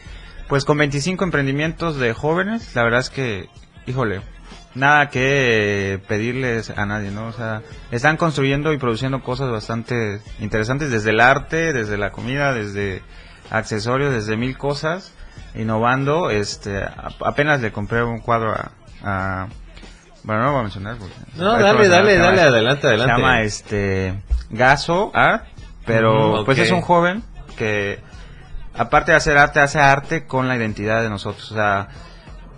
pues con 25 emprendimientos de jóvenes. La verdad es que, híjole, nada que pedirles a nadie, ¿no? O sea, están construyendo y produciendo cosas bastante interesantes desde el arte, desde la comida, desde accesorios, desde mil cosas, innovando. Este, apenas le compré un cuadro a, a- bueno, no lo voy a mencionar. porque- No, dale, dale, dale, adelante, adelante. Se llama este Gaso Art, pero Ujú, pues es un joven que aparte de hacer arte, hace arte con la identidad de nosotros. O sea,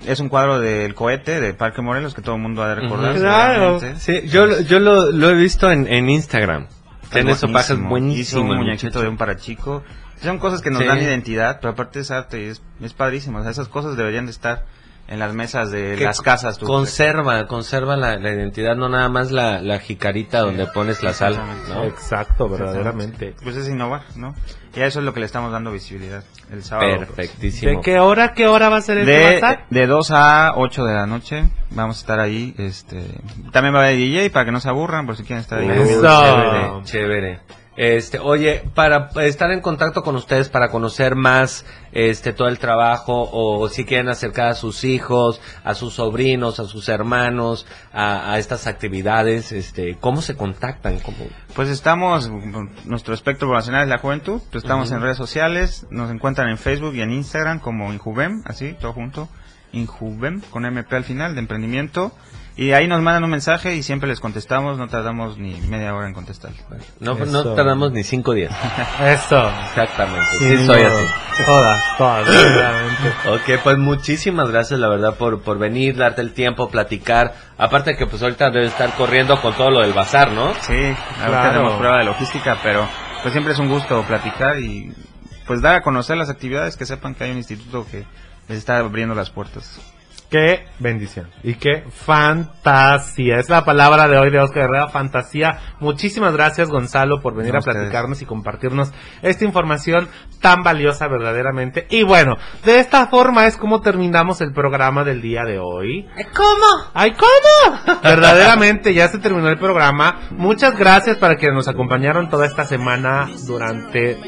es un cuadro del cohete de Parque Morelos que todo el mundo ha de recordar. Claro. Sí, yo, lo- yo lo, lo he visto en, en Instagram. Tiene Es sopajes buenísimo. un muñequito muchacho. de un parachico. Son cosas que nos Sí. dan identidad, pero aparte es arte y es, es padrísimo. O sea, esas cosas deberían de estar en las mesas de Que las casas. tú. Conserva, conserva la, la identidad, no nada más la, la jicarita donde pones la sal, ¿no? Exacto, verdaderamente. Pues es innovar, ¿no? Y a eso es lo que le estamos dando visibilidad el sábado. Perfectísimo. ¿De qué hora, qué hora va a ser este De, bazar? de 2 a 8 de la noche vamos a estar ahí. Este, también va a haber DJ para que no se aburran por si quieren estar ahí. Eso. Chévere, chévere. Este, oye, para estar en contacto con ustedes, para conocer más este todo el trabajo, o si quieren acercar a sus hijos, a sus sobrinos, a sus hermanos, a, a estas actividades, este, ¿cómo se contactan? ¿Cómo? Pues estamos, nuestro espectro poblacional es la juventud, pues estamos en redes sociales, nos encuentran en Facebook y en Instagram como Injuvem, así, todo junto. Injubem, con MP al final, de emprendimiento. Y ahí nos mandan un mensaje y siempre les contestamos, no tardamos ni media hora en contestar. No, no tardamos ni cinco días. Eso. Exactamente. Sí, Sí, soy no. así. Todas, todas. Ok, pues muchísimas gracias, la verdad, por, por venir, darte el tiempo, platicar. Aparte que pues ahorita debe estar corriendo con todo lo del bazar, ¿no? Sí, ahorita Claro. tenemos prueba de logística, pero pues siempre es un gusto platicar y pues dar a conocer las actividades, que sepan que hay un instituto que les está abriendo las puertas. Qué bendición y qué fantasía. Es la palabra de hoy de Oscar Herrera, fantasía. Muchísimas gracias Gonzalo por venir No, a ustedes. platicarnos y compartirnos esta información tan valiosa verdaderamente. Y bueno, de esta forma es como terminamos el programa del día de hoy. ¿Cómo? ¡Ay, cómo! Verdaderamente ya se terminó el programa. Muchas gracias para que nos acompañaron toda esta semana durante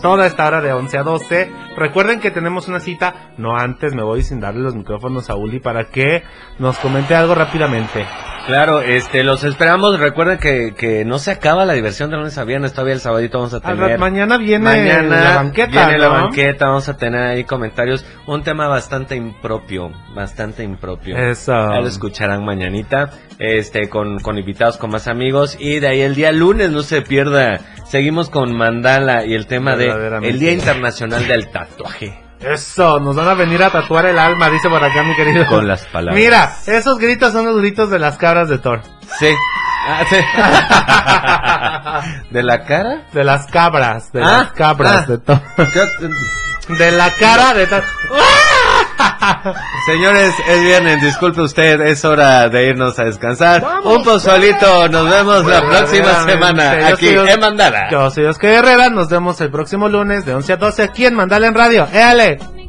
toda esta hora de 11 a 12. Recuerden que tenemos una cita, no antes me voy sin darle los micrófonos a Uli para que nos comente algo rápidamente. Claro, este, los esperamos. Recuerden que, que no se acaba la diversión de lunes a viernes. Todavía el sabadito vamos a tener. mañana viene Mañana la banqueta, Viene la ¿no? banqueta. Vamos a tener ahí comentarios. Un tema bastante impropio. Bastante impropio. Eso. Ya lo escucharán mañanita. Este, con, con invitados, con más amigos. Y de ahí el día lunes, no se pierda. Seguimos con Mandala y el tema de el Día Internacional del Tatuaje. Eso, nos van a venir a tatuar el alma, dice por acá mi querido. Con las palabras. Mira, esos gritos son los gritos de las cabras de Thor. Sí. Ah, sí. ¿De la cara? De las cabras, de Ah, las cabras ah. de Thor. De la cara de Thor. Señores, es viernes, disculpe usted, es hora de irnos a descansar. Un pozolito, nos vemos la próxima semana aquí en Mandala. Yo soy Oscar Herrera, nos vemos el próximo lunes de 11 a 12 aquí en Mandala en Radio. ¡Éale!